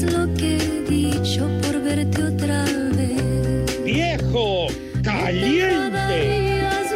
Lo que he dicho por verte otra vez. ¡Viejo! No ¡Caliente! dudarías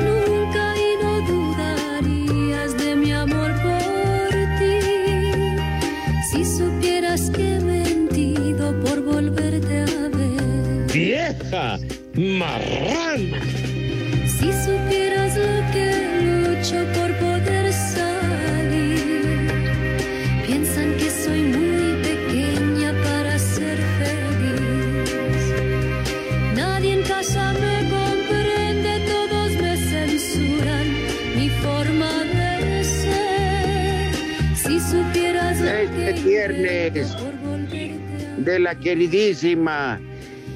de la queridísima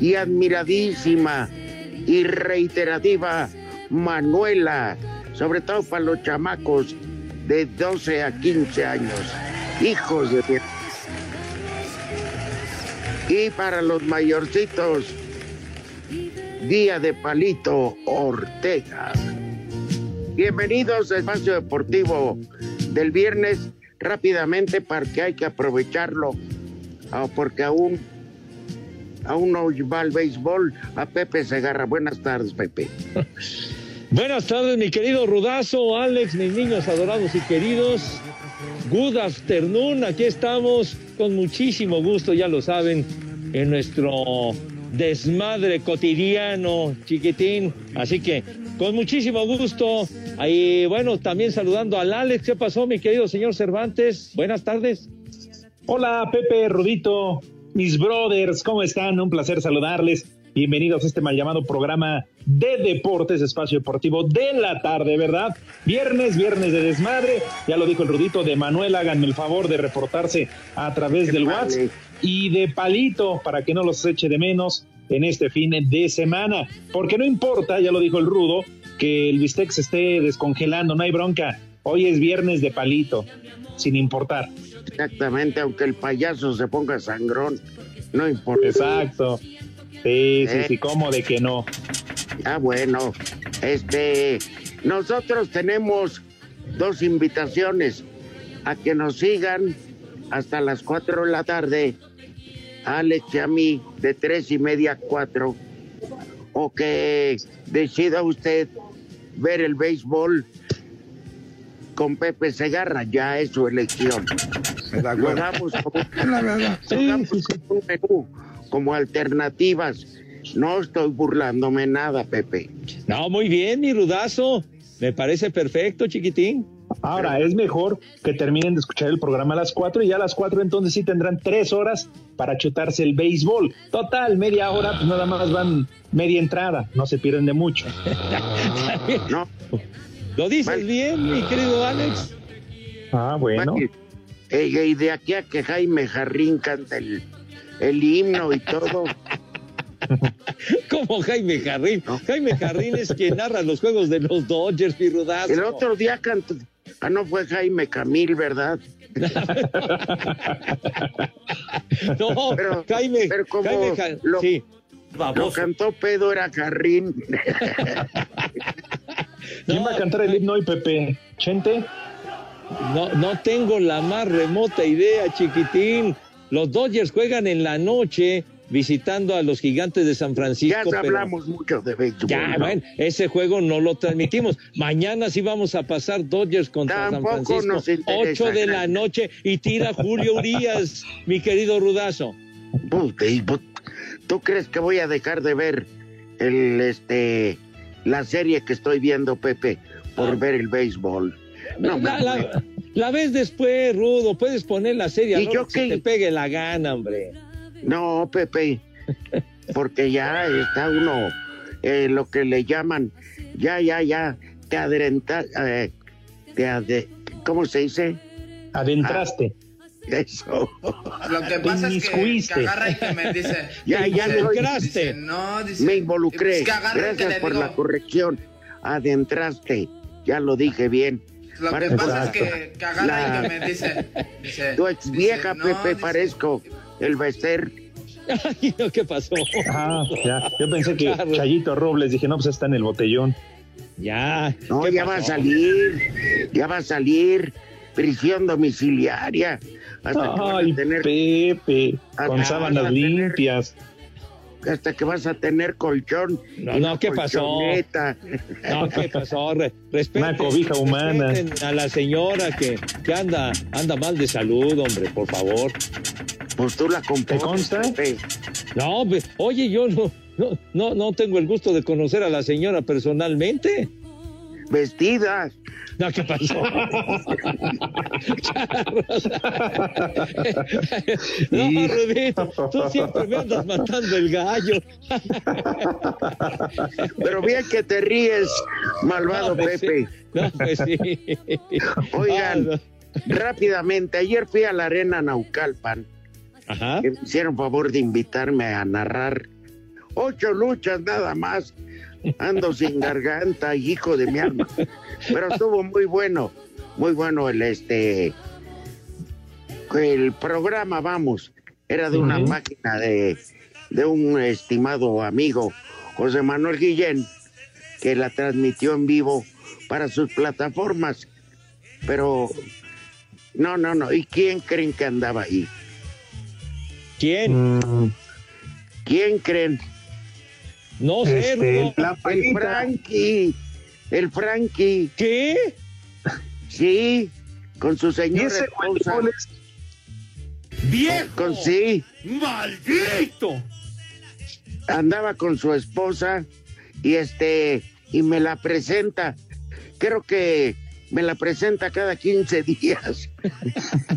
y admiradísima y reiterativa Manuela, sobre todo para los chamacos de 12 a 15 años, hijos de... Y para los mayorcitos, Día de Palito Ortega. Bienvenidos a Espacio Deportivo del viernes, rápidamente porque hay que aprovecharlo, porque aún, aún no va al béisbol. A Pepe Segarra. Buenas tardes, Pepe. Buenas tardes, mi querido Rudazo, Alex, mis niños adorados y queridos. Good afternoon, aquí estamos con muchísimo gusto, ya lo saben, en nuestro desmadre cotidiano, chiquitín. Así que con muchísimo gusto. Ahí, bueno, también saludando al Alex. ¿Qué pasó, mi querido señor Cervantes? Buenas tardes. Hola, Pepe, Rudito, mis brothers, ¿cómo están? Un placer saludarles. Bienvenidos a este mal llamado programa de deportes, espacio deportivo de la tarde, ¿verdad? Viernes, viernes de desmadre, ya lo dijo el Rudito de Manuel, háganme el favor de reportarse a través del. WhatsApp y de Palito para que no los eche de menos en este fin de semana, porque no importa, ya lo dijo el Rudo, que el bistec se esté descongelando, no hay bronca, hoy es viernes de Palito, sin importar. Exactamente, aunque el payaso se ponga sangrón, no importa. Exacto. Sí, sí, Eh. sí, ¿cómo de que no? Ah, bueno, este, nosotros tenemos dos invitaciones a que nos sigan hasta las 4 de la tarde, Alex y a mí, de tres y media a cuatro, o que decida usted ver el béisbol con Pepe Segarra, ya es su elección. Lo damos como, lo damos como un menú, como alternativas. No estoy burlándome nada, Pepe. No, muy bien, mi Rudazo. Me parece perfecto, chiquitín. Ahora, es mejor que terminen de escuchar el programa a las 4 y ya a las 4 entonces sí tendrán tres horas para chutarse el béisbol. Total, media hora, pues nada más van media entrada, no se pierden de mucho. No, Lo dices bien, mi querido Alex. Ah, bueno. Y de aquí a que Jaime Jarrín canta el, el himno y todo. Como Jaime Jarrín. No. Jaime Jarrín es quien narra los juegos de los Dodgers, mi Rudazo. El otro día cantó, Ah, no fue Jaime Camil, ¿verdad? No, Pero- Jaime, pero como Jaime Ja- lo- sí, Lo cantó Pedro era Carrín. ¿Quién va a cantar el himno hoy, Pepe? ¿Chente? No, no tengo la más remota idea, chiquitín. Los Dodgers juegan en la noche visitando a los gigantes de San Francisco. Ya pero- hablamos mucho de béisbol. Ya, ¿no? bueno, ese juego no lo transmitimos. Mañana sí vamos a pasar Dodgers contra Tampoco San Francisco. nos interesa, 8 de la noche y tira Julio Urias, mi querido Rudazo. ¿Tú crees que voy a dejar de ver el este la serie que estoy viendo, Pepe, por ver el béisbol? No, la, la- ves después, Rudo. Puedes poner la serie a ¿Y la yo que te pegue la gana, hombre. No, Pepe, porque ya está uno, eh, lo que le llaman, ya, ya, ya, te adrenta, eh, te ade- ¿cómo se dice? Adentraste. Eso. Lo que pasa es que, agarra y que me dice. Ya, ya dice, soy- dice, no, dice, Me involucré. Gracias por digo, la corrección. Adentraste. Ya lo dije bien. Lo que pasa es que, que agarra La- y que me dice. dice Tu ex vieja, dice, no, Pepe, dice, parezco el becer. Ay, no, ¿qué pasó? Ah, ya. Yo pensé que Claro. Chayito Robles, dije, no, pues está en el botellón. Ya. No, ¿qué ya va a salir. Ya va a salir. Prisión domiciliaria. Hasta que van Ay, a tener Pepe, con sábanas tener- limpias. Hasta que vas a tener colchón. No, no, ¿qué pasó? No, ¿qué pasó? Re- respeten, Una cobija humana. respeten a la señora que, que anda, anda mal de salud, hombre, por favor. Pues tú la compones, consta? Pepe. No, ve- oye, yo no, no, no, no tengo el gusto de conocer a la señora personalmente. Vestida. No, ¿qué pasó? no, Rudito, tú siempre me andas matando el gallo. Pero bien que te ríes, malvado No, pues sí. Pepe. No, pues sí. Oigan. Ah, Rápidamente, ayer fui a la arena Naucalpan. Ajá. que me hicieron favor de invitarme a narrar ocho luchas nada más. Ando sin garganta, hijo de mi alma. Pero estuvo muy bueno, muy bueno el este el programa, vamos. Era de una Ujú. máquina de, de un estimado amigo, José Manuel Guillén, que la transmitió en vivo para sus plataformas. Pero no, no, no. ¿Y quién creen que andaba ahí? ¿Quién? ¿Quién creen? No sé, este, Rudo. la El. Frankie. El Frankie. ¿Qué? Sí. Con su Y señora ese esposa. Con sí. ¡Maldito! Andaba con su esposa y este y me la presenta. Creo que me la presenta cada 15 días.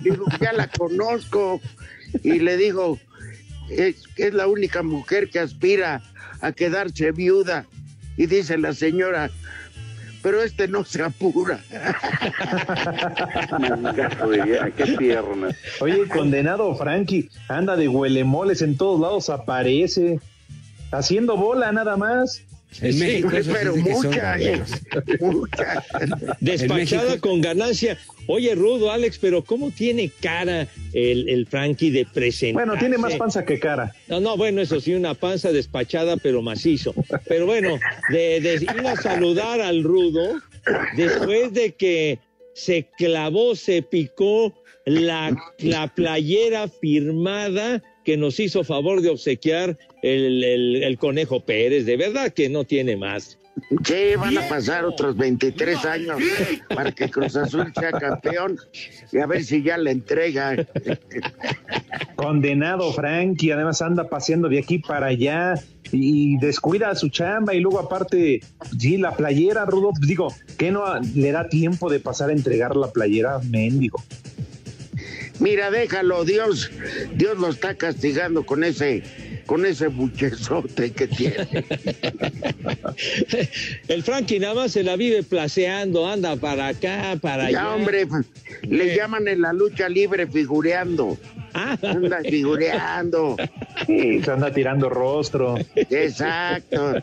digo, ya la conozco. Y le digo, es, es la única mujer que aspira a quedarse viuda. Y dice la señora, pero este no se apura. qué tierna. Oye, condenado Frankie, anda de huelemoles en todos lados, aparece. Haciendo bola nada más. En México eso pero sí que son mucha, eh, gallegos. mucha. Despachada con ganancia. Oye, Rudo, Alex, pero ¿cómo tiene cara el, el Frankie de presentarse? Bueno, tiene más panza que cara. No, no, bueno, eso sí, una panza despachada, pero macizo. Pero bueno, de, de ir a saludar al Rudo, después de que se clavó, se picó la, la playera firmada que nos hizo favor de obsequiar el, el- el Conejo Pérez. De verdad que no tiene más. Sí, van a pasar otros 23 años para que Cruz Azul sea campeón y a ver si ya le entrega. Condenado Frankie, además anda paseando de aquí para allá y descuida su chamba y luego aparte, sí, la playera, Rudo, pues digo, que no le da tiempo de pasar a entregar la playera, mendigo. Mira, déjalo, Dios, Dios lo está castigando con ese, con ese buchezote que tiene. El Frankie nada más se la vive placeando, anda para acá, para allá. Ya, hombre, le llaman en la lucha libre figureando. Ah, Anda figureando. Sí, se anda tirando rostro. Exacto.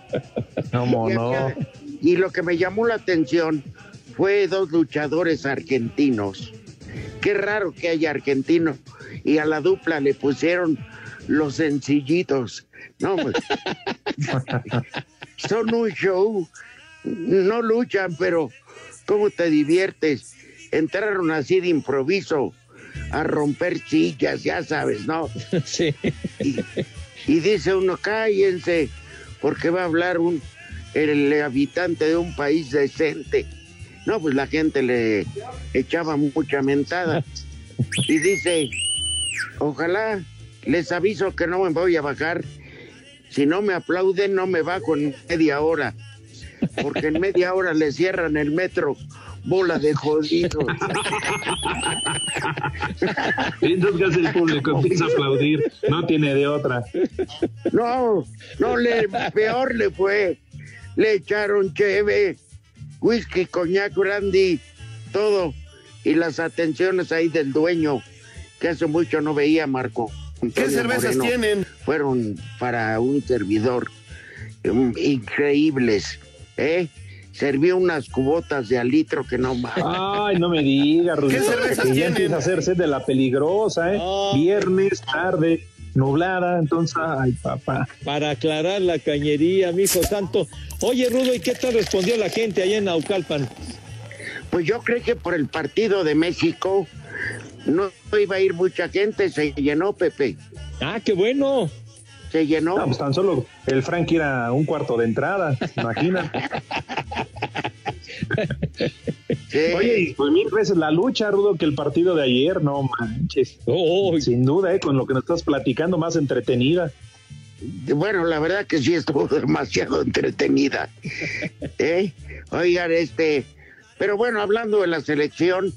No, Y, no. y lo que me llamó la atención fue dos luchadores argentinos. Qué raro que haya argentinos. Y a la dupla le pusieron los sencillitos. No, pues, son un show. No luchan, pero ¿cómo te diviertes? Entraron así de improviso a romper sillas, ya sabes, ¿no? Sí. Y, y dice uno, cállense, porque va a hablar un el habitante de un país decente. No, pues la gente le echaba mucha mentada. Y dice, ojalá les aviso que no me voy a bajar. Si no me aplauden, no me bajo en media hora. Porque en media hora le cierran el metro. Bola de jodidos. Y entonces, ¿qué hace el público? Empieza a aplaudir. No tiene de otra. No, no, le, peor le fue. Le echaron cheve, whisky, coñac, brandy, todo. Y las atenciones ahí del dueño, que hace mucho no veía, Marco. ¿Qué cervezas Moreno, tienen? Fueron para un servidor um, increíbles, ¿eh? Serví unas cubotas de al litro que no más. Ay, no me digas, Rudito. cervezas que ya tienen? empieza a hacerse de la peligrosa, ¿eh? Viernes, tarde, nublada, entonces, ay, papá. Para aclarar la cañería, mi hijo santo. Oye, Rudo, ¿y qué tal respondió la gente allá en Naucalpan? Pues yo creo que por el partido de México no iba a ir mucha gente, se llenó, Pepe. Ah, qué bueno. Se llenó. No, pues tan solo el Frank era un cuarto de entrada, imagina. Sí. Oye, y pues mil veces la lucha, Rudo, que el partido de ayer, no manches. Oh, Sin duda, ¿eh? con lo que nos estás platicando, más entretenida. Bueno, la verdad que sí estuvo demasiado entretenida. ¿Eh? Oigan, este, pero bueno, hablando de la selección,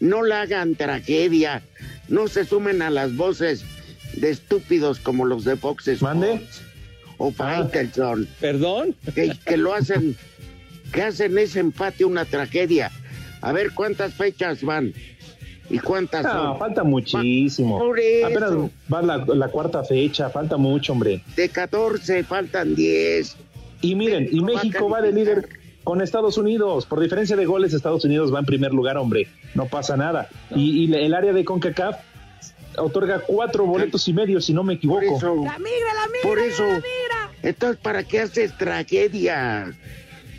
no la hagan tragedia, no se sumen a las voces de estúpidos como los de Fox Sports ¿Mande? o Faitelson, perdón. que, que lo hacen, que hacen ese empate una tragedia. A ver cuántas fechas van y cuántas No, son. falta muchísimo. Por eso. Apenas va la, la cuarta fecha, falta mucho, hombre. De 14 faltan 10. Y miren, y va a México va de líder con Estados Unidos. Por diferencia de goles, Estados Unidos va en primer lugar, hombre. No pasa nada. Y, y el área de CONCACAF otorga cuatro boletos y medio, si no me Por equivoco. eso. Por eso. Entonces, ¿para qué haces tragedia?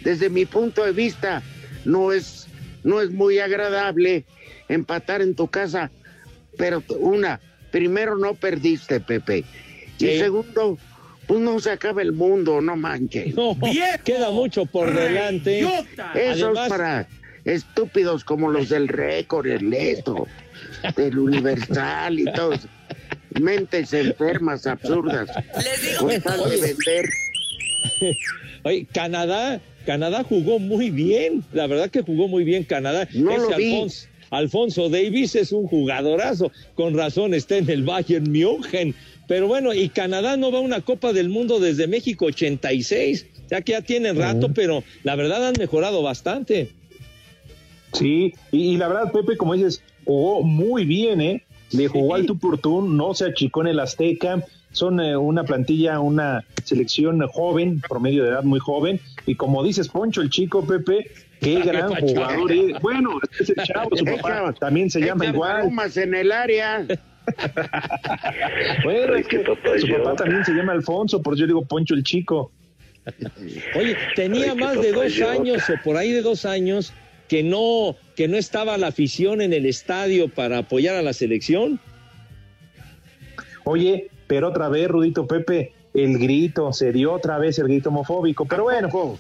Desde mi punto de vista, no es, no es muy agradable empatar en tu casa. Pero una, primero no perdiste, Pepe. Y segundo, pues no se acaba el mundo, no manches. No, queda mucho por delante. Eso Además- es para estúpidos como los del récord, el esto, del universal y todos. Mentes enfermas, absurdas. Les digo que todos. vender. Oye, Canadá, Canadá jugó muy bien, la verdad que jugó muy bien Canadá. No Ese lo vi. Alfonso, Alfonso Davis es un jugadorazo, con razón está en el Bayern München. Pero bueno, y Canadá no va a una Copa del Mundo desde México 86, ya que ya tienen rato, pero la verdad han mejorado bastante. Sí, y, y la verdad, Pepe, como dices, jugó muy bien, ¿eh? Le jugó al tú por tú, no se achicó en el Azteca. Son eh, una plantilla, una selección joven, promedio de edad muy joven. Y como dices, Poncho, el chico Pepe, qué gran jugador es. Bueno, es el chavo, su papá Echa- también se llama igual. en el área. Bueno, es que su papá también se llama Alfonso, por eso yo digo Poncho el chico. Oye, tenía más de dos años o por ahí de dos años que no, que no estaba la afición en el estadio para apoyar a la selección. Oye, pero otra vez, Rudito Pepe, el grito, se dio otra vez el grito homofóbico. Pero bueno,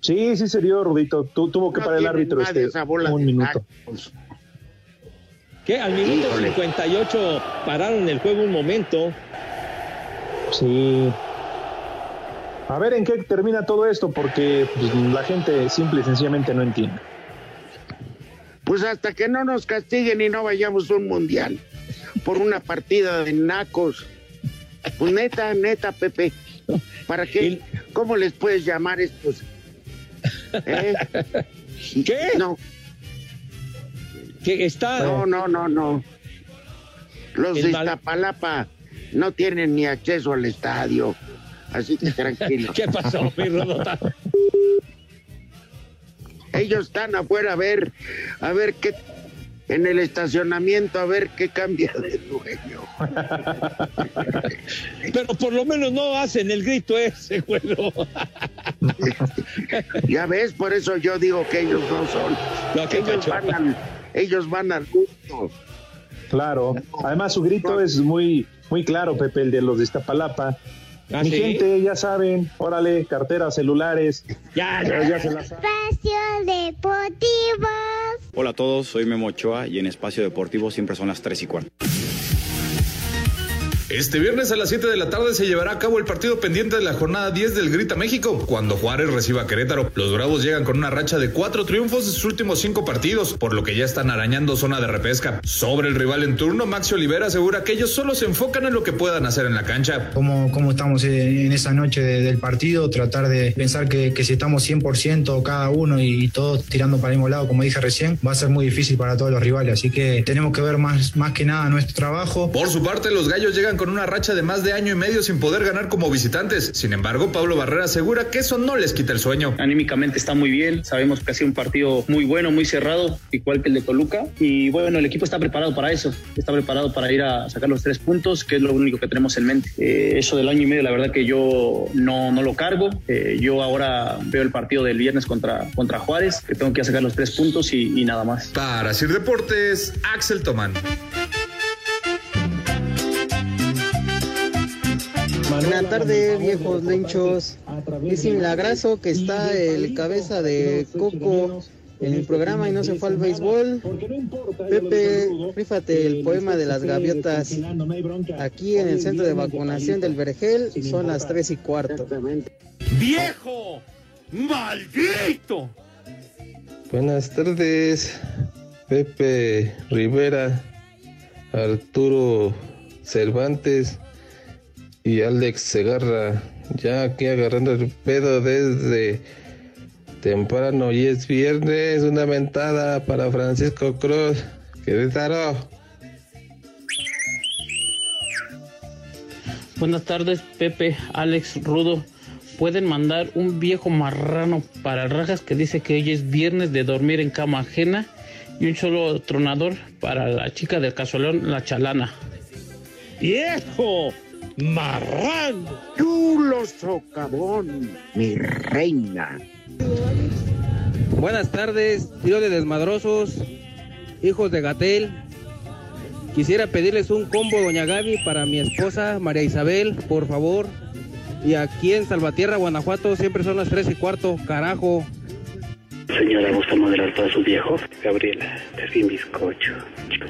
sí, sí se dio, Rudito. Tu- tuvo que No parar el árbitro este un minuto. Que al minuto Híjole. 58 pararon el juego un momento. Sí. A ver en qué termina todo esto, porque pues, la gente simple y sencillamente no entiende. Pues hasta que no nos castiguen y no vayamos a un mundial por una partida de nacos. Pues neta, neta, Pepe. ¿Para qué? ¿Cómo les puedes llamar estos? ¿Eh? ¿Qué? No, Que está. no, no, no, no. Los de Iztapalapa no tienen ni acceso al estadio. Así que tranquilo. ¿Qué pasó, mi Rodota? Ellos están afuera a ver, a ver qué, en el estacionamiento, a ver qué cambia de dueño. Pero por lo menos no hacen el grito ese, güero. Ya ves, por eso yo digo que ellos no son. No, ellos, van al, ellos van al gusto. Claro. Además, su grito es muy, muy claro, Pepe, el de los de Iztapalapa. ¿Ah, Mi sí? gente, ya saben, órale, carteras, celulares. Ya, Ya, ya se las. Espacio Deportivo. Hola a todos, soy Memo Ochoa y en Espacio Deportivo siempre son las 3 y cuarto. Este viernes a las 7 de la tarde se llevará a cabo el partido pendiente de la jornada 10 del Grita México, cuando Juárez reciba a Querétaro. Los Bravos llegan con una racha de cuatro triunfos en sus últimos cinco partidos, por lo que ya están arañando zona de repesca. Sobre el rival en turno, Maxi Olivera asegura que ellos solo se enfocan en lo que puedan hacer en la cancha. cómo, cómo estamos en esa noche de- del partido, tratar de pensar que, que si estamos 100% cada uno y, todos tirando para el mismo lado, como dije recién, va a ser muy difícil para todos los rivales. Así que tenemos que ver más, más que nada nuestro trabajo. Por su parte, los gallos llegan con una racha de más de año y medio sin poder ganar como visitantes. Sin embargo, Pablo Barrera asegura que eso no les quita el sueño. Anímicamente está muy bien, sabemos que ha sido un partido muy bueno, muy cerrado, igual que el de Toluca. Y bueno, el equipo está preparado para eso, está preparado para ir a sacar los tres puntos, que es lo único que tenemos en mente. Eh, eso del año y medio, la verdad que yo no, no lo cargo. Eh, yo ahora veo el partido del viernes contra, contra Juárez, que tengo que ir a sacar los tres puntos y, y nada más. Para Sir Deportes, Axel Tomán. Buenas tardes, viejos lenchos. Es milagroso que está el cabeza de Coco en el programa y no se fue al béisbol. Pepe, rífate el poema de las gaviotas. Aquí en el centro de vacunación del Vergel son las tres y cuarto. ¡Viejo! ¡Maldito! Buenas tardes, Pepe Rivera, Arturo Cervantes y Alex Segarra. Ya aquí agarrando el pedo desde temprano y es viernes. Una mentada para Francisco Cruz. Querétaro. Buenas tardes, Pepe, Alex, Rudo. Pueden mandar un viejo marrano para Rajas que dice que hoy es viernes de dormir en cama ajena y un solo tronador para la chica del casolón, la chalana. ¡Viejo! ¡Marrano! Chulo socavón, mi reina. Buenas tardes, tío de desmadrosos, hijos de Gatel. Quisiera pedirles un combo Doña Gaby para mi esposa María Isabel, por favor. Y aquí en Salvatierra, Guanajuato, siempre son las tres y cuarto, carajo. Señora, ¿gusta moderar para su viejo? Gabriela, es bien bizcocho.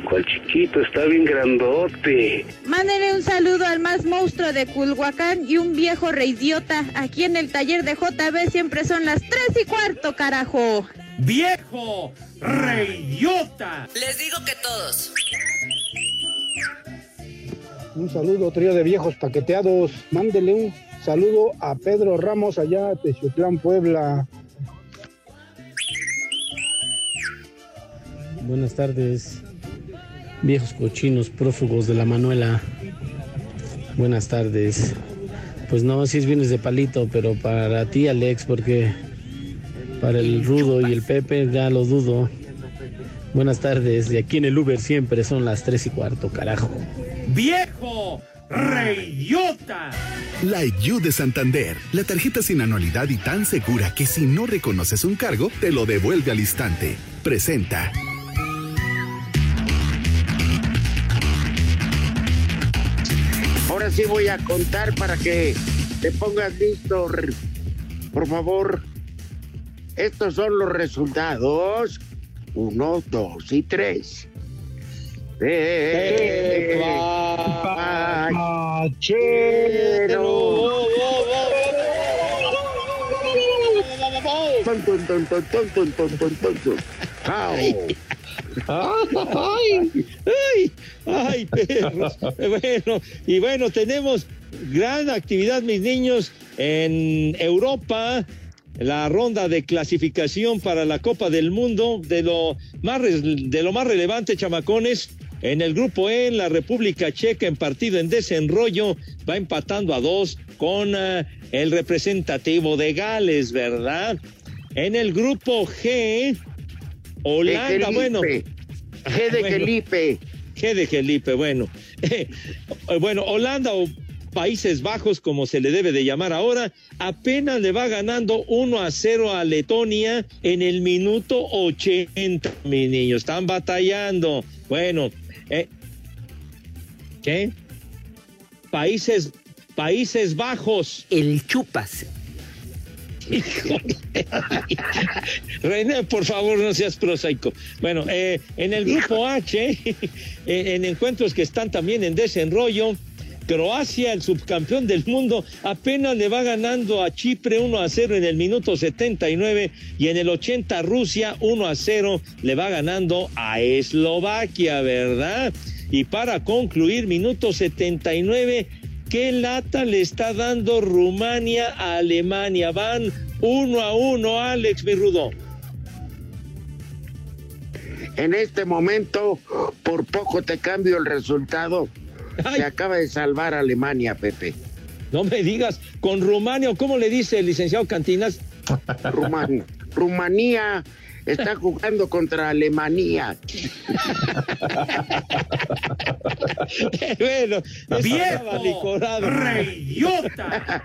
¿Cuál chiquito? Está bien grandote. Mándele un saludo al más monstruo de Culhuacán y un viejo reidiota. Aquí en el taller de JB siempre son las tres y cuarto, carajo. ¡Viejo! ¡Reyota! Les digo que todos. Un saludo, trío de viejos paqueteados. Mándele un saludo a Pedro Ramos allá, Techotlán, Puebla. Buenas tardes, viejos cochinos prófugos de la Manuela. Buenas tardes. Pues no, si es viernes de palito, pero para ti, Alex, porque para el Rudo y el Pepe ya lo dudo. Buenas tardes, y aquí en el Uber siempre son las tres y cuarto, carajo. ¡Viejo! ¡Reyota! La IU de Santander, la tarjeta sin anualidad y tan segura que si no reconoces un cargo, te lo devuelve al instante. Presenta. Ahora sí voy a contar para que te pongas listo. Por favor, estos son los resultados. Uno, dos y tres. Ay, ay. ¡Ay, perros! Bueno, y bueno, tenemos gran actividad, mis niños, en Europa. La ronda de clasificación para la Copa del Mundo de lo más, de lo más relevante, chamacones. En el grupo E, la República Checa en partido en desenrollo va empatando a dos con ah, el representativo de Gales, ¿verdad? En el grupo G, Holanda, Felipe. bueno. G de Bueno. Felipe. G de Felipe, bueno. bueno, Holanda o Países Bajos, como se le debe de llamar ahora, apenas le va ganando 1 a 0 a Letonia en el minuto 80, mis niños. Están batallando. Bueno, eh, ¿qué? Países, Países Bajos. El chupas. René, por favor, no seas prosaico. Bueno, eh, en el grupo H, eh, en encuentros que están también en desenrollo, Croacia, el subcampeón del mundo, apenas le va ganando a Chipre 1 a 0 en el minuto 79 y en el 80 Rusia 1 a 0 le va ganando a Eslovaquia, ¿verdad? Y para concluir, minuto 79, ¿qué lata le está dando Rumania a Alemania? Van uno a uno, Alex Birrudo. En este momento, por poco te cambio el resultado. Se acaba de salvar Alemania, Pepe. No me digas, con Rumania, cómo le dice el licenciado Cantinas. Ruman- Rumanía está jugando contra Alemania. bueno, eso ¡Viejo andaba licorado. ¡Reyota!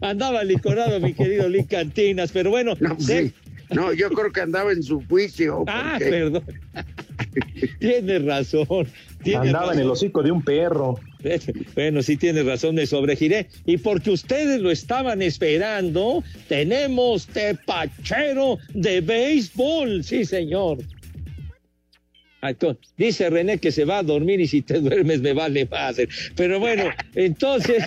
andaba licorado, mi querido Lee Cantinas, pero bueno. No, de- sí. No, yo creo que andaba en su juicio. Ah, porque- perdón. Tienes razón. Tienes Andaba en el hocico de un perro. Bueno, sí tienes razón, me sobregiré. Y porque ustedes lo estaban esperando, tenemos tepachero de béisbol. Sí, señor. Dice René que se va a dormir y si te duermes me vale madre. Pero bueno, entonces.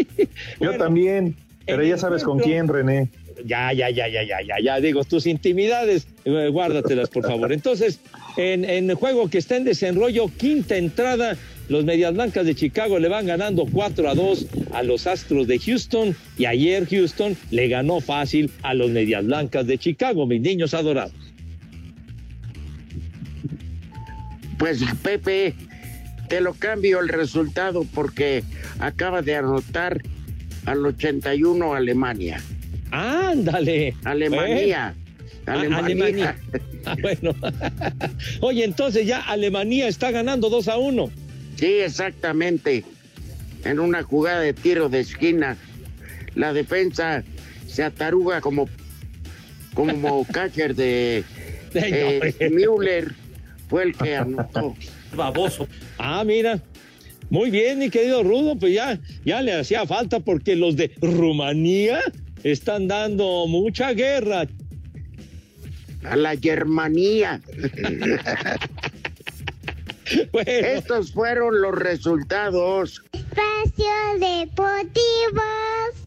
Yo también. Pero ya sabes con quién, René. Ya, ya, ya, ya, ya, ya, ya, digo, tus intimidades, eh, guárdatelas, por favor. Entonces, en, en el juego que está en desenrollo, quinta entrada, los Medias Blancas de Chicago le van ganando 4 a 2 a los Astros de Houston y ayer Houston le ganó fácil a los Medias Blancas de Chicago, mis niños adorados. Pues Pepe, te lo cambio el resultado porque acaba de anotar al 81 Alemania. Ándale. Alemania. Ah, Alemania. Alemania. Ah, bueno. Oye, entonces ya Alemania está ganando 2 a 1. Sí, exactamente. En una jugada de tiro de esquina, la defensa se ataruga como, como catcher de eh, Müller. Fue el que anotó. Baboso. Ah, mira. Muy bien, mi querido Rudo, pues ya, ya le hacía falta porque los de Rumanía están dando mucha guerra. A la Germanía. Estos fueron los resultados. Espacio Deportivo.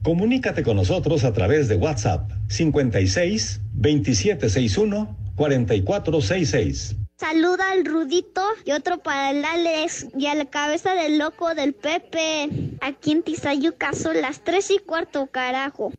Comunícate con nosotros a través de WhatsApp 56 2761 4466. Saluda al Rudito y otro para el Alex y a la cabeza del loco del Pepe. Aquí en Tizayuca son las tres y cuarto, carajo.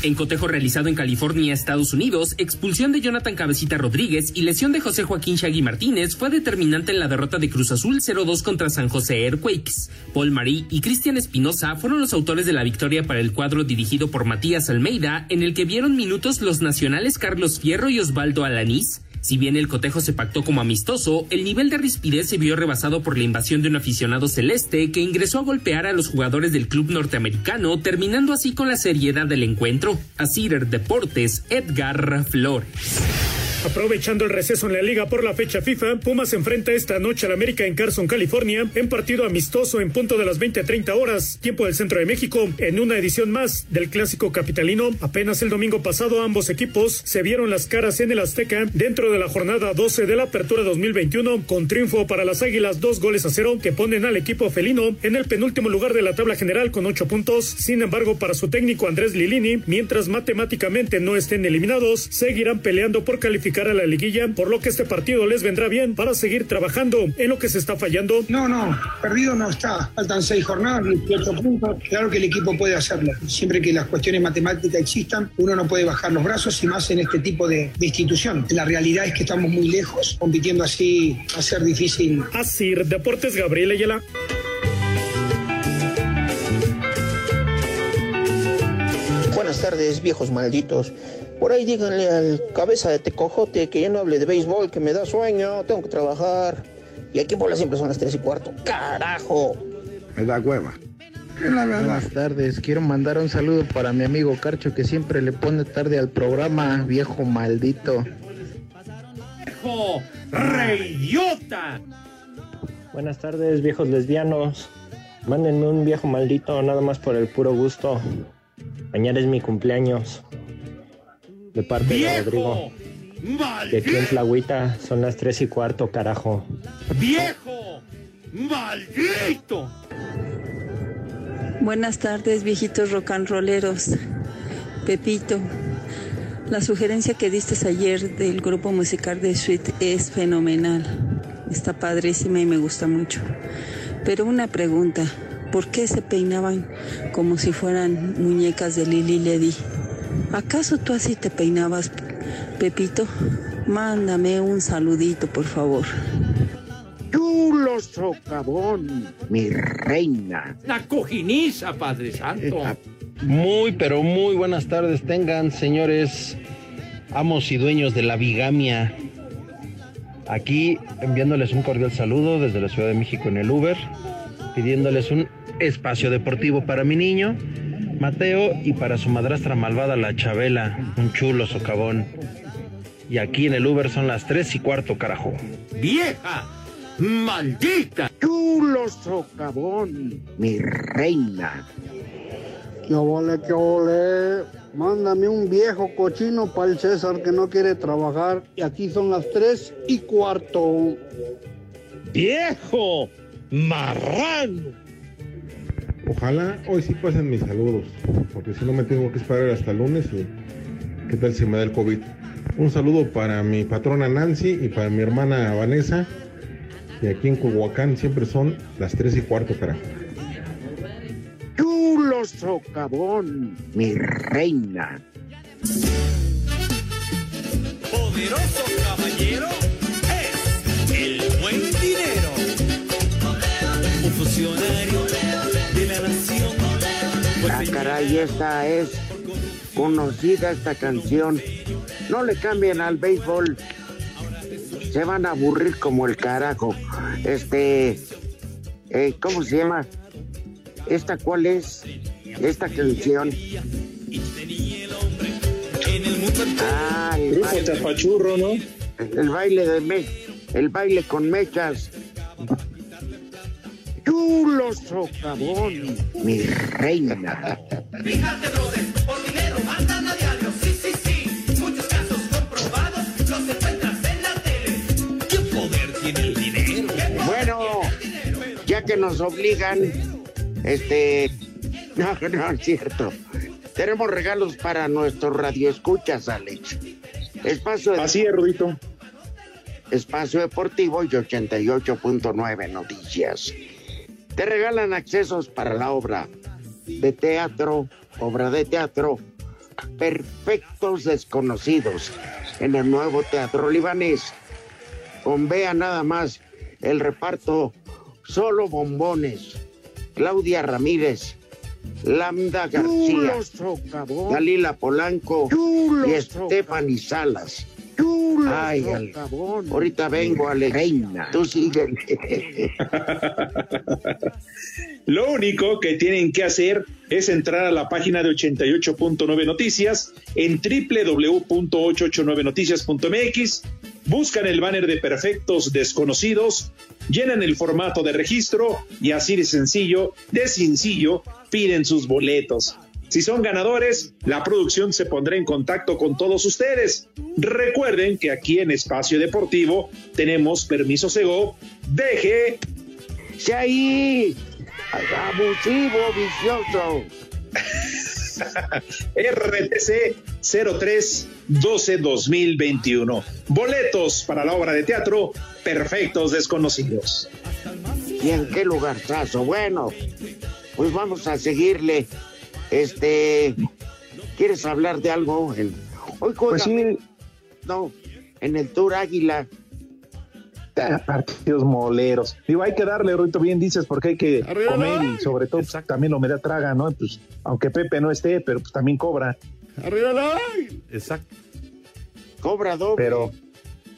En cotejo realizado en California, Estados Unidos, expulsión de Jonathan Cabecita Rodríguez y lesión de José Joaquín Shaggy Martínez fue determinante en la derrota de Cruz Azul 0-2 contra San José Airquakes. Paul Marí y Cristian Espinosa fueron los autores de la victoria para el cuadro dirigido por Matías Almeida, en el que vieron minutos los nacionales Carlos Fierro y Osvaldo Alanís. Si bien el cotejo se pactó como amistoso, el nivel de rispidez se vio rebasado por la invasión de un aficionado celeste que ingresó a golpear a los jugadores del club norteamericano, terminando así con la seriedad del encuentro. Así Deportes, Edgar Flores. Aprovechando el receso en la liga por la fecha FIFA, Pumas enfrenta esta noche al América en Carson, California, en partido amistoso en punto de las 20-30 horas, tiempo del centro de México, en una edición más del clásico capitalino. Apenas el domingo pasado ambos equipos se vieron las caras en el Azteca dentro de la jornada 12 de la apertura 2021, con triunfo para las Águilas dos goles a cero que ponen al equipo felino en el penúltimo lugar de la tabla general con ocho puntos. Sin embargo, para su técnico Andrés Lilini, mientras matemáticamente no estén eliminados, seguirán peleando por calificar a la liguilla, por lo que este partido les vendrá bien para seguir trabajando en lo que se está fallando. No, no, perdido no está. Faltan seis jornadas, 18 puntos. Claro que el equipo puede hacerlo. Siempre que las cuestiones matemáticas existan, uno no puede bajar los brazos y más en este tipo de, de institución. La realidad es que estamos muy lejos, compitiendo así va a ser difícil. Así, Deportes Gabriel Ayala. Buenas tardes, viejos malditos. Por ahí díganle al cabeza de tecojote que ya no hable de béisbol, que me da sueño, tengo que trabajar. Y aquí por la siempre son las tres y cuarto. ¡Carajo! Me da hueva. Buenas tardes, quiero mandar un saludo para mi amigo Carcho que siempre le pone tarde al programa, viejo maldito. ¡Viejo reyota! Buenas tardes, viejos lesbianos. Mándenme un viejo maldito nada más por el puro gusto. Mañana es mi cumpleaños. De parte de Rodrigo. De Tlahuita son las tres y cuarto, carajo. ¡Viejo maldito! Buenas tardes, viejitos rock and rolleros. Pepito, la sugerencia que diste ayer del grupo musical de Sweet es fenomenal. Está padrísima y me gusta mucho. Pero una pregunta, ¿por qué se peinaban como si fueran muñecas de Lili Ledy? ¿Acaso tú así te peinabas, Pepito? Mándame un saludito, por favor. Chulo socavón, mi reina. La cojiniza, Padre Santo. Muy, pero muy buenas tardes tengan, señores amos y dueños de la bigamia. Aquí enviándoles un cordial saludo desde la Ciudad de México en el Uber, pidiéndoles un espacio deportivo para mi niño, Mateo, y para su madrastra malvada, la Chabela, un chulo socavón. Y aquí en el Uber son las tres y cuarto, carajo. ¡Vieja! ¡Maldita! Chulo socavón, mi reina. Que ole, que ole. Mándame un viejo cochino para el César que no quiere trabajar. Y aquí son las tres y cuarto. ¡Viejo! ¡Marrano! Ojalá hoy sí pasen mis saludos, porque si no me tengo que esperar hasta el lunes y qué tal si me da el COVID. Un saludo para mi patrona Nancy y para mi hermana Vanessa. Y aquí en Cohuacán siempre son las tres y cuarto, carajo. Chulo socavón, mi reina. Poderoso caballero es el buen dinero. Un funcionario caray, esta es conocida esta canción. No le cambien al béisbol. Se van a aburrir como el carajo. Este, eh, ¿cómo se llama? ¿Esta cuál es? Esta canción. Ah, el baile, ¿no? el baile de me, el baile con mechas. Chulo socavón, mi reina. Fíjate, brother, por dinero mandan a diario. Sí, sí, sí. Muchos casos comprobados los encuentras en la tele. ¿Qué poder tiene el dinero? Bueno, ya que nos obligan, este, no, no es cierto. Tenemos regalos para nuestros radioescuchas, Alex. Espacio de... Así es, Rudito. Espacio Deportivo y 88.9 Noticias. Te regalan accesos para la obra de teatro, obra de teatro, Perfectos Desconocidos, en el nuevo Teatro Libanés. Con vea nada más el reparto, solo bombones, Claudia Ramírez, Lambda García, Dalila Polanco y Stephanie Salas. Ay, al- ahorita vengo a la reina. Tú sigue. Lo único que tienen que hacer es entrar a la página de 88.9 Noticias en www.889noticias.mx, buscan el banner de Perfectos Desconocidos, llenan el formato de registro y así de sencillo, de sencillo, piden sus boletos. Si son ganadores, la producción se pondrá en contacto con todos ustedes. Recuerden que aquí en Espacio Deportivo tenemos permiso Sego, deje ¡Se ahí! Abusivo, vicioso. RTC 03 12 2021. Boletos para la obra de teatro Perfectos Desconocidos. ¿Y en qué lugarzazo? Bueno, pues vamos a seguirle. Este, ¿quieres hablar de algo? El- Hoy juega- Pues sí. No, en el Tour Águila. Ah, Partidos moleros. Digo, hay que darle, Rito, bien dices, porque hay que Arriba, comer y sobre todo pues, también lo me da traga, ¿no? Pues, aunque Pepe no esté, pero pues también cobra. Arriba la Exacto. Cobra doble. Pero.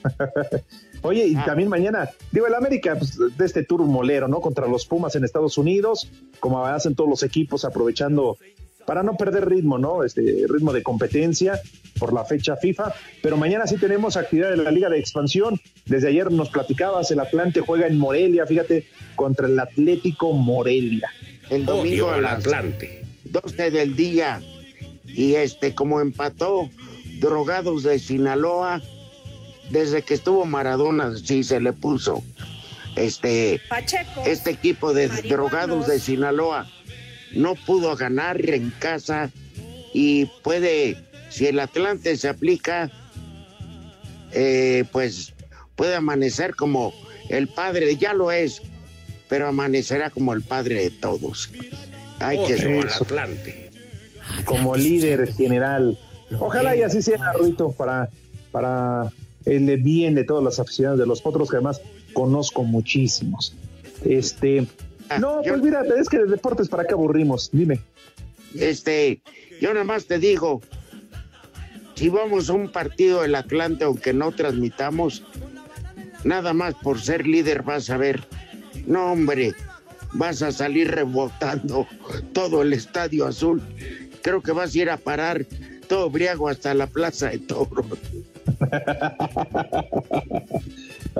Oye, y también mañana, digo, el América pues, de este tour molero, ¿no? Contra los Pumas en Estados Unidos, como hacen todos los equipos, aprovechando para no perder ritmo, ¿no? Este ritmo de competencia por la fecha FIFA. Pero mañana sí tenemos actividad de la Liga de Expansión. Desde ayer nos platicabas, el Atlante juega en Morelia, fíjate, contra el Atlético Morelia. El domingo Odio al Atlante. 12 del día. Y este, como empató Drogados de Sinaloa, desde que estuvo Maradona, sí se le puso. Este, Pacheco. este equipo de. Drogados de Sinaloa no pudo ganar en casa y puede, si el Atlante se aplica, eh, pues puede amanecer como el padre, ya lo es, pero amanecerá como el padre de todos. Hay que eso. Atlante. como líder general. Ojalá y así sea, Ruito, para, para el bien de todas las aficionados de los potros, que además conozco muchísimos. Este, no, pues mira, es que de deportes para qué aburrimos, dime. Este, yo nada más te digo, si vamos a un partido del Atlante, aunque no transmitamos, nada más por ser líder vas a ver, no hombre, vas a salir rebotando todo el estadio azul. Creo que vas a ir a parar todo briago hasta la plaza de toros.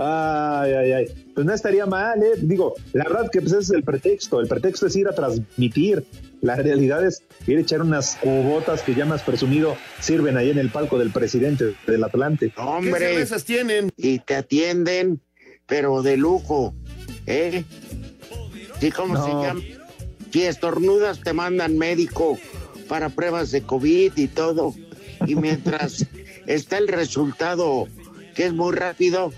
Ay, ay, ay. Pues no estaría mal, ¿eh? Digo, la verdad que pues ese es el pretexto. El pretexto es ir a transmitir. La realidad es ir a echar unas cubotas que ya más presumido sirven ahí en el palco del presidente del Atlante. Hombre, tienen? Y te atienden, pero de lujo, ¿eh? ¿Sí cómo No. se llama? Si estornudas te mandan médico para pruebas de COVID y todo. Y mientras está el resultado, que es muy rápido,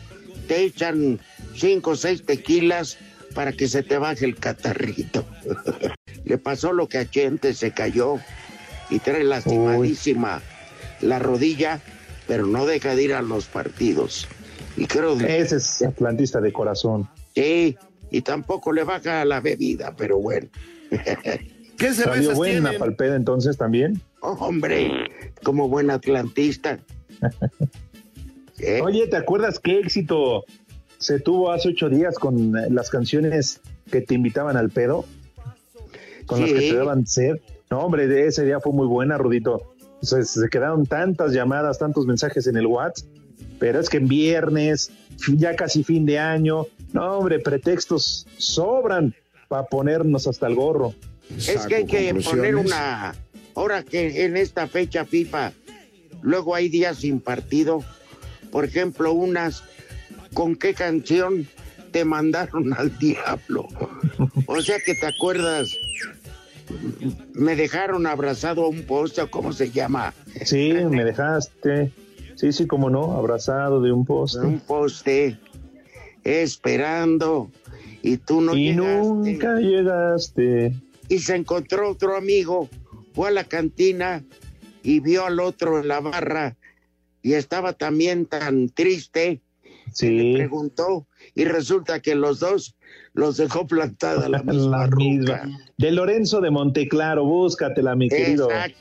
te echan cinco o seis tequilas para que se te baje el catarrito. Le pasó lo que a Chente se cayó y trae lastimadísima la rodilla, pero no deja de ir a los partidos. Y creo que Ese es atlantista de corazón. sí, y tampoco le baja la bebida, pero bueno. ¿Qué Salió buena palpeda entonces también. Hombre, como buen atlantista. ¿Eh? Oye, ¿te acuerdas qué éxito se tuvo hace ocho días con eh, las canciones que te invitaban al pedo? Con las que te daban sed. No, hombre, de ese día fue muy buena, Rudito. Se, se quedaron tantas llamadas, tantos mensajes en el WhatsApp, pero es que en viernes, ya casi fin de año, no, hombre, pretextos sobran para ponernos hasta el gorro. Es que hay que poner una. Ahora que en esta fecha FIFA, luego hay días sin partido. Por ejemplo, unas. ¿Con qué canción te mandaron al diablo? O sea que te acuerdas. Me dejaron abrazado a un poste, ¿cómo se llama? Sí, me dejaste. Sí, sí, como no, abrazado de un poste. Un poste, esperando, y tú no y llegaste. nunca llegaste. y se encontró otro amigo, fue a la cantina y vio al otro en la barra y estaba también tan triste. Sí. Preguntó y resulta que los dos los dejó plantada la misma La misma. De Lorenzo de Monteclaro, búscatela, mi querido. Exacto.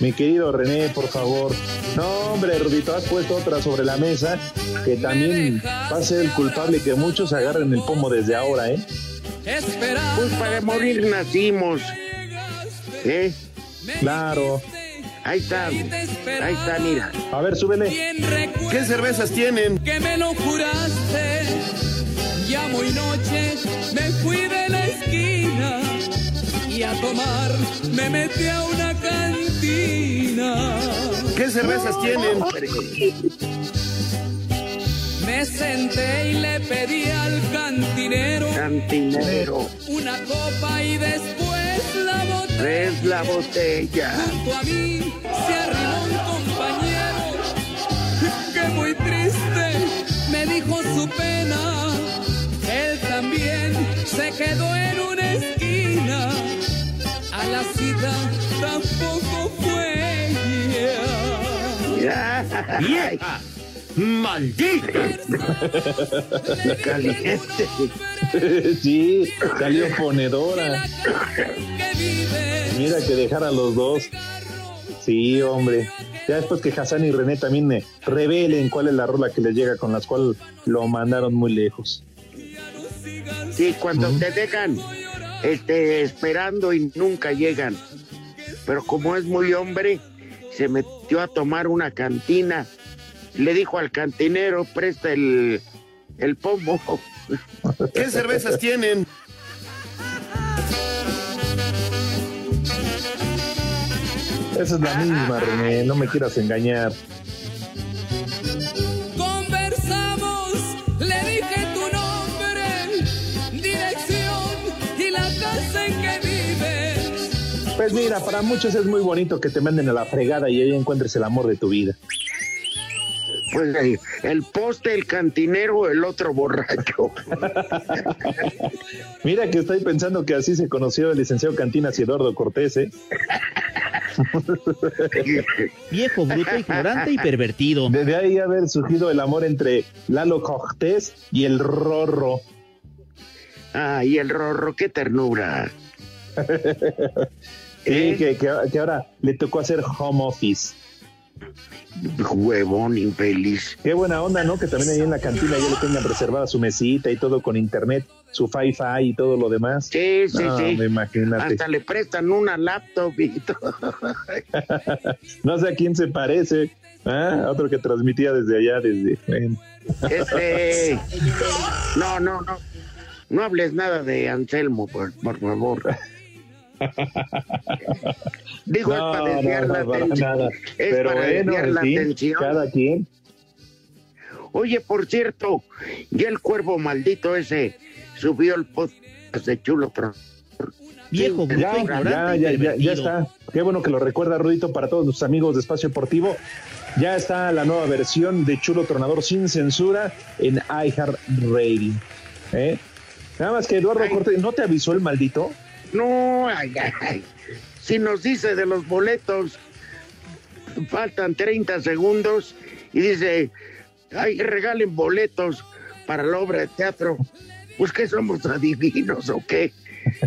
Mi querido René, por favor. No, hombre, Rudito, has puesto otra sobre la mesa que también va a ser el culpable que muchos agarren el pomo desde ahora, ¿eh? Pues para morir nacimos. ¿Eh? Claro. Ahí está, ahí está, mira. A ver, súbele. ¿Qué cervezas tienen? Que me lo juraste. Ya muy noche me fui de la esquina y a tomar me metí a una cantina. ¿Qué cervezas tienen? Me senté y le pedí al cantinero, Cantinero, una copa y después la botella. es la botella. Junto a mí se arrimó un compañero que muy triste me dijo su pena. Él también se quedó en una esquina. A la cita tampoco fue. Mira. ¡Vieja! ¡Maldita! Caliente. sí, salió ponedora. Mira que dejar a los dos. Sí, hombre. Ya después que Hassan y René también me revelen cuál es la rola que les llega con las cuales lo mandaron muy lejos. Sí, cuando te dejan este, esperando y nunca llegan. Pero como es muy hombre, se metió a tomar una cantina. Le dijo al cantinero, presta el, el pomo. ¿Qué cervezas tienen? Esa es la misma, René, no me quieras engañar. Conversamos, le dije tu nombre, dirección y la casa en que vives. Pues mira, para muchos es muy bonito que te manden a la fregada y ahí encuentres el amor de tu vida. Pues el, el poste, el cantinero, el otro borracho. Mira que estoy pensando que así se conoció el licenciado Cantinas y Eduardo Cortés, ¿eh? Viejo, bruto, ignorante y pervertido. Desde ahí haber surgido el amor entre Lalo Cortés y el Rorro. Ah, y el rorro, qué ternura. Sí, que, que- que ahora le tocó hacer home office. Huevón infeliz. Qué buena onda, ¿no? Que también ahí en la cantina ya le tengan reservada su mesita y todo con internet, su fi-fi y todo lo demás. Sí, sí, No, sí. imagínate. Hasta le prestan una laptop y todo. no sé a quién se parece. ¿ah? Otro que transmitía desde allá, desde... Este. No, no, no. No hables nada de Anselmo, por, por favor. Digo, es para desviar la para atención. nada. Es Pero para bueno, desviar la atención. cada quien. Oye, por cierto, ya el cuervo maldito ese subió el podcast de Chulo Tron. Viejo, Ya, ya, ya, ya, ya pervertido. está. Qué bueno que lo recuerda, Rudito, para todos nuestros amigos de Espacio Deportivo. Ya está la nueva versión de Chulo Tronador sin censura en iHeartRadio. ¿eh? Nada más que Eduardo Cortés, ¿no te avisó el maldito? No, ay, ay. Si nos dice de los boletos, faltan 30 segundos y dice, ay, regalen boletos para la obra de teatro. Pues que somos adivinos o qué.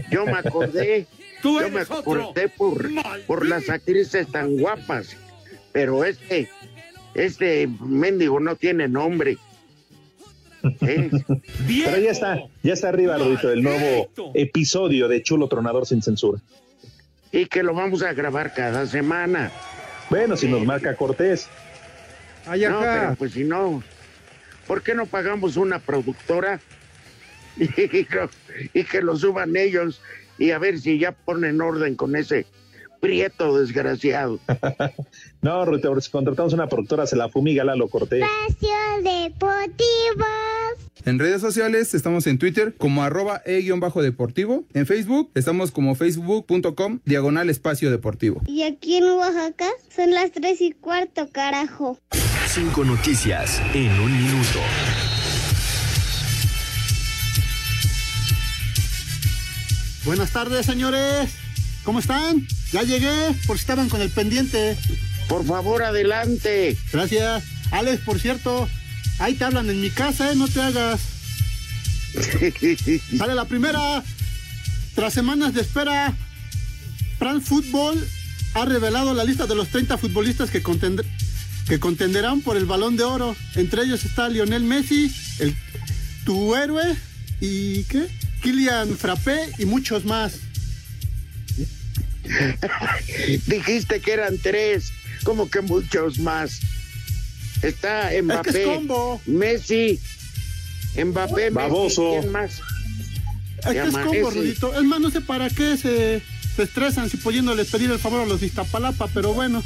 Yo me acordé, Tú yo me acordé por, por las actrices tan guapas, pero este, este mendigo no tiene nombre. ¿Eh? Pero ya está, ya está arriba, Rudito, el nuevo episodio de Chulo Tronador sin censura. Y que lo vamos a grabar cada semana. Bueno, si nos marca Cortés. no, pero pues si no, ¿por qué no pagamos una productora y que lo suban ellos y a ver si ya ponen orden con ese prieto desgraciado? No, Rudito, si contratamos una productora, se la fumiga Lalo Cortés. Espacio Deportivo. En redes sociales estamos en Twitter como arroba e-deportivo. En Facebook estamos como facebook.com diagonal espacio deportivo. Y aquí en Oaxaca son las tres y cuarto, carajo. Cinco noticias en un minuto. Buenas tardes, señores. ¿Cómo están? Ya llegué, por si estaban con el pendiente. Por favor, adelante. Gracias. Alex, por cierto, ahí te hablan en mi casa, ¿eh? No te hagas. Sale la primera. Tras semanas de espera, France Football ha revelado la lista de los 30 futbolistas que, contend- que contenderán por el balón de oro. Entre ellos está Lionel Messi, el, tu héroe, y ¿qué? Kylian Frappé y muchos más. Dijiste que eran tres, como que muchos más. Está Es que Mbappé, es combo. Messi, Mbappé, Messi, Baboso. ¿quién más? Es que es más, combo. Rudito. Es más, no sé para qué se, se estresan si pudiéndoles pedir el favor a los de Iztapalapa, pero bueno.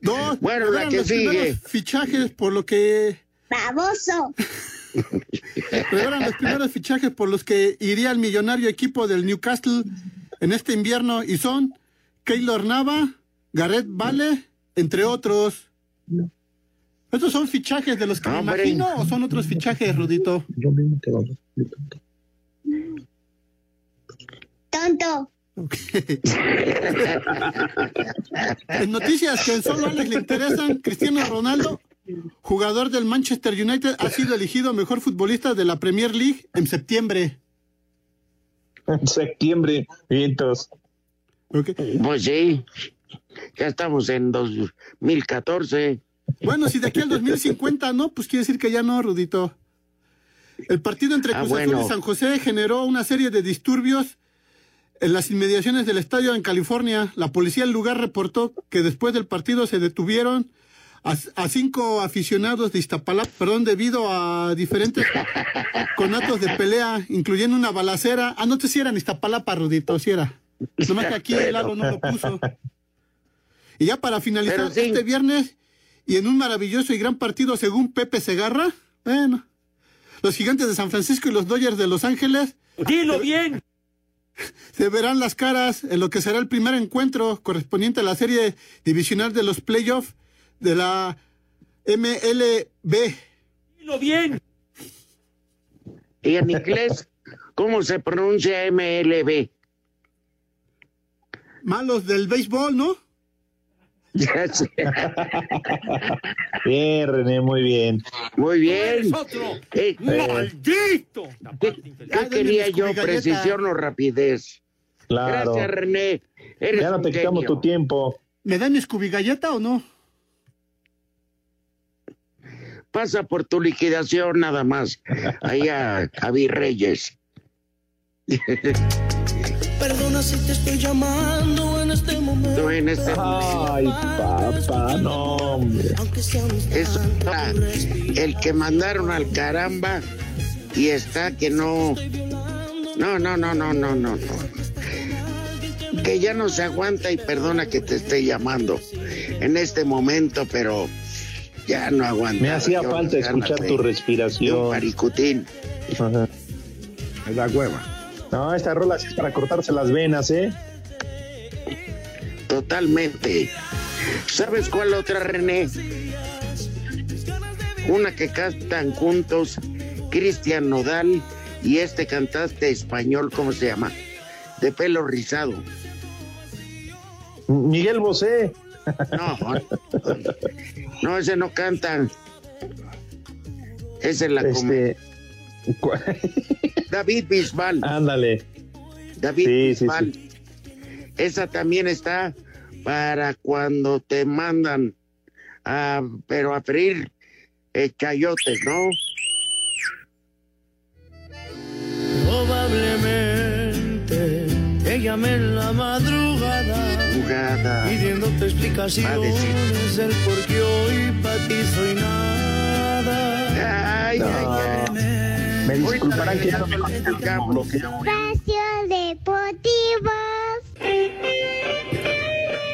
Dos. Bueno, la eran que los sigue. Fichajes por lo que. Baboso. Eran los primeros fichajes por los que iría el millonario equipo del Newcastle en este invierno y son Keylor Nava, Gareth Bale, entre otros. ¿Estos son fichajes de los que me Hombre. imagino o son otros fichajes, Rudito? Tonto. En noticias que solo a Alex le interesan, Cristiano Ronaldo, jugador del Manchester United, ha sido elegido mejor futbolista de la Premier League en septiembre. En septiembre, vientos. Pues sí, ya estamos en 2014. Bueno, si de aquí al 2050 no, pues quiere decir que ya no, Rudito. El partido entre Ah, Cruz Azul bueno. y San José generó una serie de disturbios en las inmediaciones del estadio en California. La policía del lugar reportó que después del partido se detuvieron a, a cinco aficionados de Iztapalapa, perdón, debido a diferentes conatos de pelea, incluyendo una balacera. Ah, no te si era en Iztapalapa, Rudito, si era. Nomás que aquí el Lalo no lo puso. Y ya para finalizar este viernes, y en un maravilloso y gran partido según Pepe Segarra, bueno, los gigantes de San Francisco y los Dodgers de Los Ángeles. ¡Dilo bien! Se verán las caras en lo que será el primer encuentro correspondiente a la serie divisional de los playoffs de la MLB. ¡Dilo bien! Y en inglés, ¿cómo se pronuncia MLB? Malos del béisbol, ¿no? Ya sé. Bien, René, muy bien. Muy bien. ¡Eres otro! Eh, ¡Maldito! ¿Qué quería yo? Precisión o rapidez. Claro. Gracias, René. Eres Ya no te quitamos tu tiempo. ¿Me dan mi Scooby galleta o no? Pasa por tu liquidación nada más. Ahí a Javi Reyes. Perdona si te estoy llamando en este momento. No, en este Ay, papá, no, hombre. Es ah, el que mandaron al caramba y está que no. No, no, no, no, no, no, no. Que ya no se aguanta y perdona que te esté llamando en este momento, pero ya no aguanta. Me hacía falta escuchar tu respiración. Paricutín. Ajá. Es la hueva. No, esta rola sí es para cortarse las venas, ¿eh? Totalmente. ¿Sabes cuál otra, René? Una que cantan juntos Cristian Nodal y este cantante español, ¿cómo se llama? De pelo rizado. Miguel Bosé. No, no, ese no canta. Ese es la Este, David Bisbal. Ándale. David Sí, sí, Bisbal. Esa también está para cuando te mandan a, pero a freír eh, chayotes, ¿no? Probablemente te llamé en la madrugada Jugada. pidiéndote explicaciones del por qué hoy para ti soy nada. Ay, Me disculparán que ya no me Espacio Deportivo.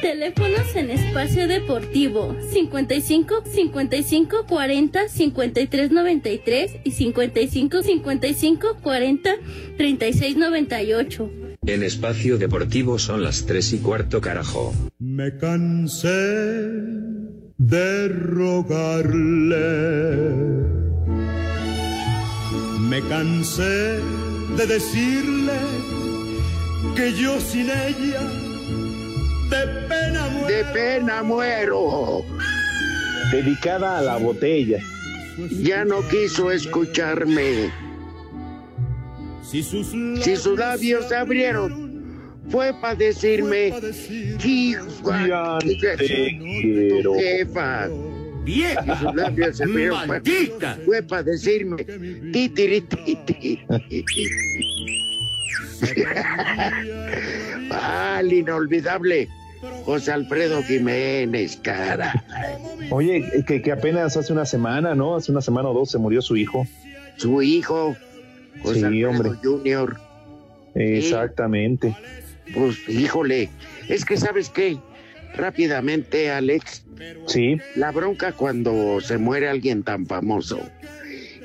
Teléfonos en espacio deportivo 55 55 40 53 93 y 55 55 40 36 98. En espacio deportivo son las tres y cuarto carajo. Me cansé de rogarle. Me cansé de decirle que yo sin ella de pena muero. De pena muero. Dedicada a la botella. Ya no quiso escucharme. Si sus Si sus labios se abrieron, fue para decirme, "Hijo, Ya tu te quiero. jefa. ¡Vieja! Si sus labios se abrieron, fue- ¡Maldita! fue para decirme, titiri, titi. Ah, el inolvidable José Alfredo Jiménez, cara. Oye, que, que apenas hace una semana, ¿no? Hace una semana o dos se murió su hijo. Su hijo, José Sí, Alfredo hombre. Junior. Exactamente. Pues, híjole, es que sabes qué, rápidamente, Alex. Sí. La bronca cuando se muere alguien tan famoso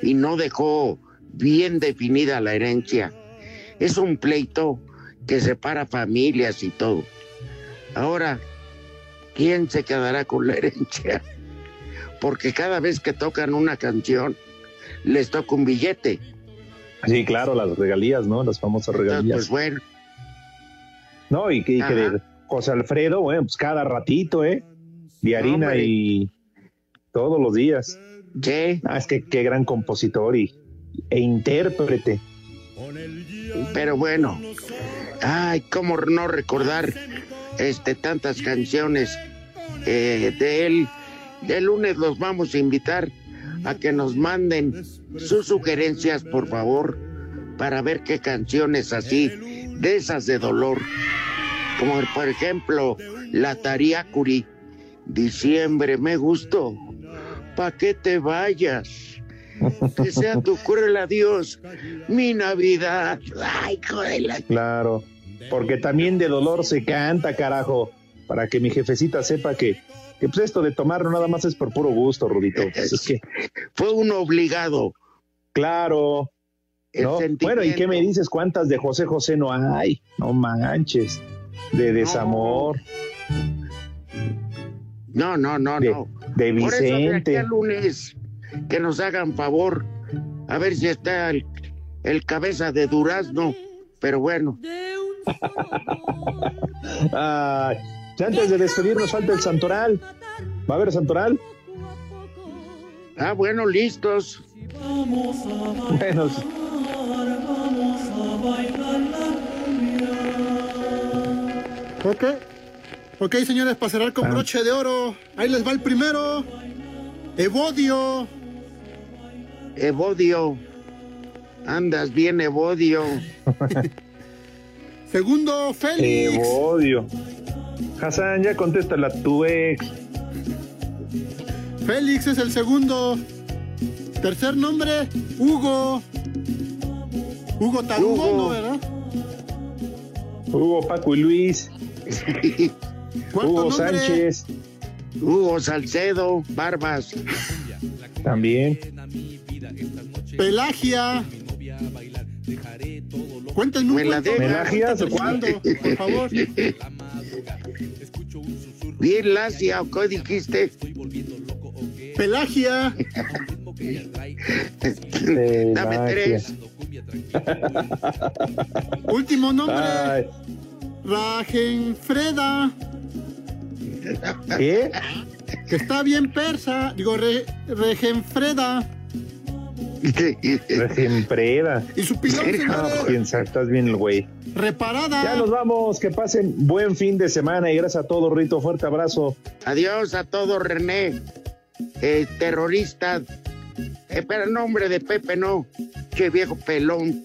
y no dejó bien definida la herencia, es un pleito que separa familias y todo. Ahora, ¿quién se quedará con la herencia? Porque cada vez que tocan una canción, les toca un billete. Sí, claro, las regalías, ¿no? Las famosas Entonces, regalías. pues bueno, ¿no? Y que, y José Alfredo, bueno, pues cada ratito, ¿eh? De harina y todos los días. Sí. Ah, es que qué gran compositor y, e intérprete. Pero bueno, ay, cómo no recordar este tantas canciones eh, de él. El lunes los vamos a invitar a que nos manden sus sugerencias, por favor, para ver qué canciones así, de esas de dolor, como por ejemplo la Tariacuri, Diciembre me gustó, pa' que te vayas, que sea tu cruel adiós, mi Navidad, ay, joder, Claro. Porque también de dolor se canta, carajo. Para que mi jefecita sepa que, que pues esto de tomarlo nada más es por puro gusto, Rudito. Pues es que, fue un obligado. claro. Bueno, ¿y qué me dices? ¿Cuántas de José José no hay? No manches. De desamor. No, no, no, De- no. de Por eso de aquí Vicente. al lunes que nos hagan favor, a ver si está el, el cabeza de durazno, pero bueno. Ay, ya antes de despedirnos falta el santoral. ¿Va a haber santoral? Ah, bueno, listos. Bueno, Ok. Ok, señores, para cerrar con broche de oro. Ahí les va el primero. Evodio. Evodio. Andas bien, Evodio. Segundo, Félix. Evodio. Hassan, ya contéstala tu ex. Félix es el segundo. Tercer nombre, Hugo. Hugo Tarugo, Hugo. ¿no, verdad? Hugo, Paco y Luis. Cuarto Hugo nombre. Sánchez. Hugo Salcedo, Barbas. También. Pelagia. Está terminando, por favor. Bien, Lacia, ¿o qué dijiste? Pelagia. Dame tres. Último nombre. Ay, Ragenfreda. ¿Qué? Que está bien persa. Digo, Re- Regenfreda. Regempreda. Y su pilón, No, sabe, estás bien, güey. Reparada. Ya nos vamos, que pasen buen fin de semana y gracias a todos, Rito. Fuerte abrazo. Adiós a todo René, eh, terrorista. Eh, pero nombre de Pepe no, che viejo pelón.